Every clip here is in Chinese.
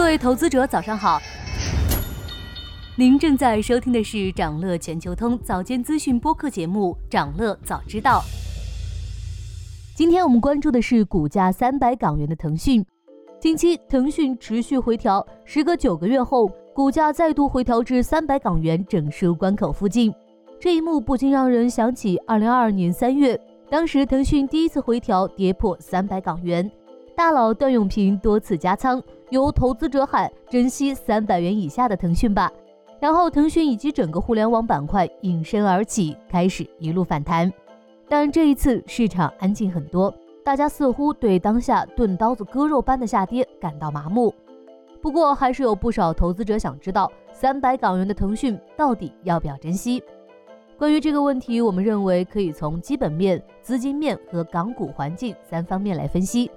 各位投资者，早上好。您正在收听的是长乐全球通早间资讯播客节目《长乐早知道》。今天我们关注的是股价三百港元的腾讯。近期腾讯持续回调，时隔九个月后，股价再度回调至三百港元整数关口附近。这一幕不禁让人想起二零二二年三月，当时腾讯第一次回调跌破三百港元，大佬段永平多次加仓，由投资者喊珍惜三百元以下的腾讯吧。然后腾讯以及整个互联网板块应声而起，开始一路反弹。但这一次市场安静很多，大家似乎对当下钝刀子割肉般的下跌感到麻木。不过还是有不少投资者想知道，三百港元的腾讯到底要不要珍惜？关于这个问题，我们认为可以从基本面、资金面和港股环境三方面来分析。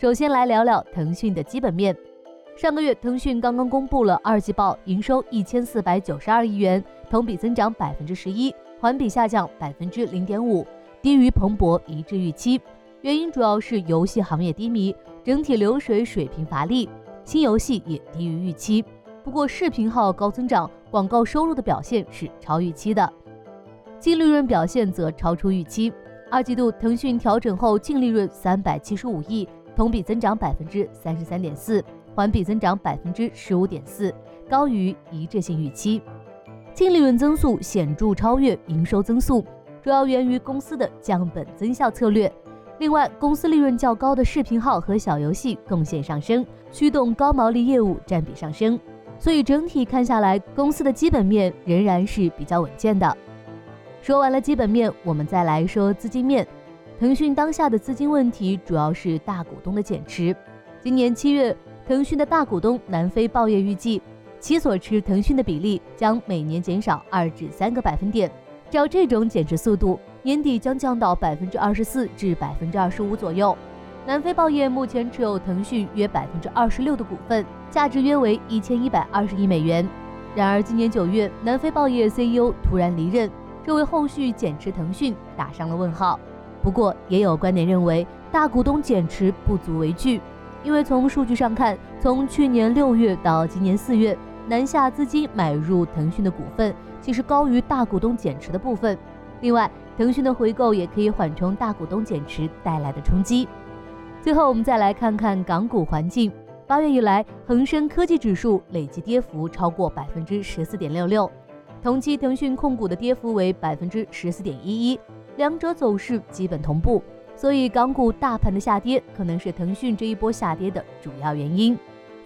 首先来聊聊腾讯的基本面。上个月，腾讯刚刚公布了二季报，营收一千四百九十二亿元，同比增长百分之十一，环比下降百分之零点五，低于彭博一致预期。原因主要是游戏行业低迷，整体流水水平乏力，新游戏也低于预期。不过视频号高增长，广告收入的表现是超预期的，净利润表现则超出预期。二季度腾讯调整后净利润三百七十五亿，同比增长百分之三十三点四。环比增长百分之十五点四，高于一致性预期，净利润增速显著超越营收增速，主要源于公司的降本增效策略。另外，公司利润较高的视频号和小游戏贡献上升，驱动高毛利业务占比上升。所以整体看下来，公司的基本面仍然是比较稳健的。说完了基本面，我们再来说资金面。腾讯当下的资金问题主要是大股东的减持。今年七月。腾讯的大股东南非报业预计，其所持腾讯的比例将每年减少二至三个百分点。照这种减持速度，年底将降到百分之二十四至百分之二十五左右。南非报业目前持有腾讯约百分之二十六的股份，价值约为一千一百二十亿美元。然而，今年九月，南非报业 CEO 突然离任，这为后续减持腾讯打上了问号。不过，也有观点认为，大股东减持不足为惧。因为从数据上看，从去年六月到今年四月，南下资金买入腾讯的股份，其实高于大股东减持的部分。另外，腾讯的回购也可以缓冲大股东减持带来的冲击。最后，我们再来看看港股环境。八月以来，恒生科技指数累计跌幅超过百分之十四点六六，同期腾讯控股的跌幅为百分之十四点一一，两者走势基本同步。所以港股大盘的下跌可能是腾讯这一波下跌的主要原因。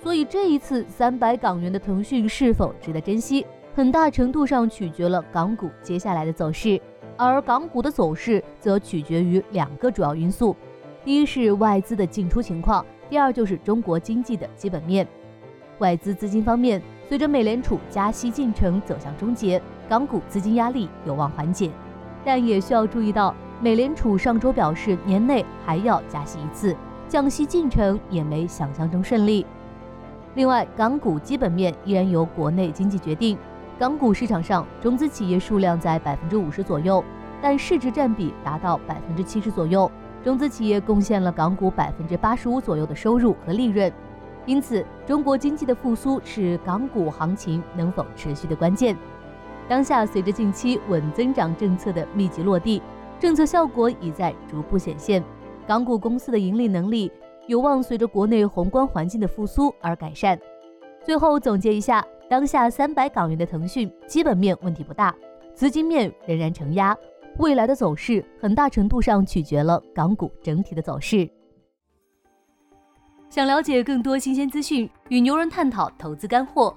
所以这一次三百港元的腾讯是否值得珍惜，很大程度上取决了港股接下来的走势。而港股的走势则取决于两个主要因素：第一是外资的进出情况，第二就是中国经济的基本面。外资资金方面，随着美联储加息进程走向终结，港股资金压力有望缓解，但也需要注意到。美联储上周表示，年内还要加息一次，降息进程也没想象中顺利。另外，港股基本面依然由国内经济决定。港股市场上，中资企业数量在百分之五十左右，但市值占比达到百分之七十左右。中资企业贡献了港股百分之八十五左右的收入和利润。因此，中国经济的复苏是港股行情能否持续的关键。当下，随着近期稳增长政策的密集落地。政策效果已在逐步显现，港股公司的盈利能力有望随着国内宏观环境的复苏而改善。最后总结一下，当下三百港元的腾讯基本面问题不大，资金面仍然承压，未来的走势很大程度上取决了港股整体的走势。想了解更多新鲜资讯，与牛人探讨投资干货，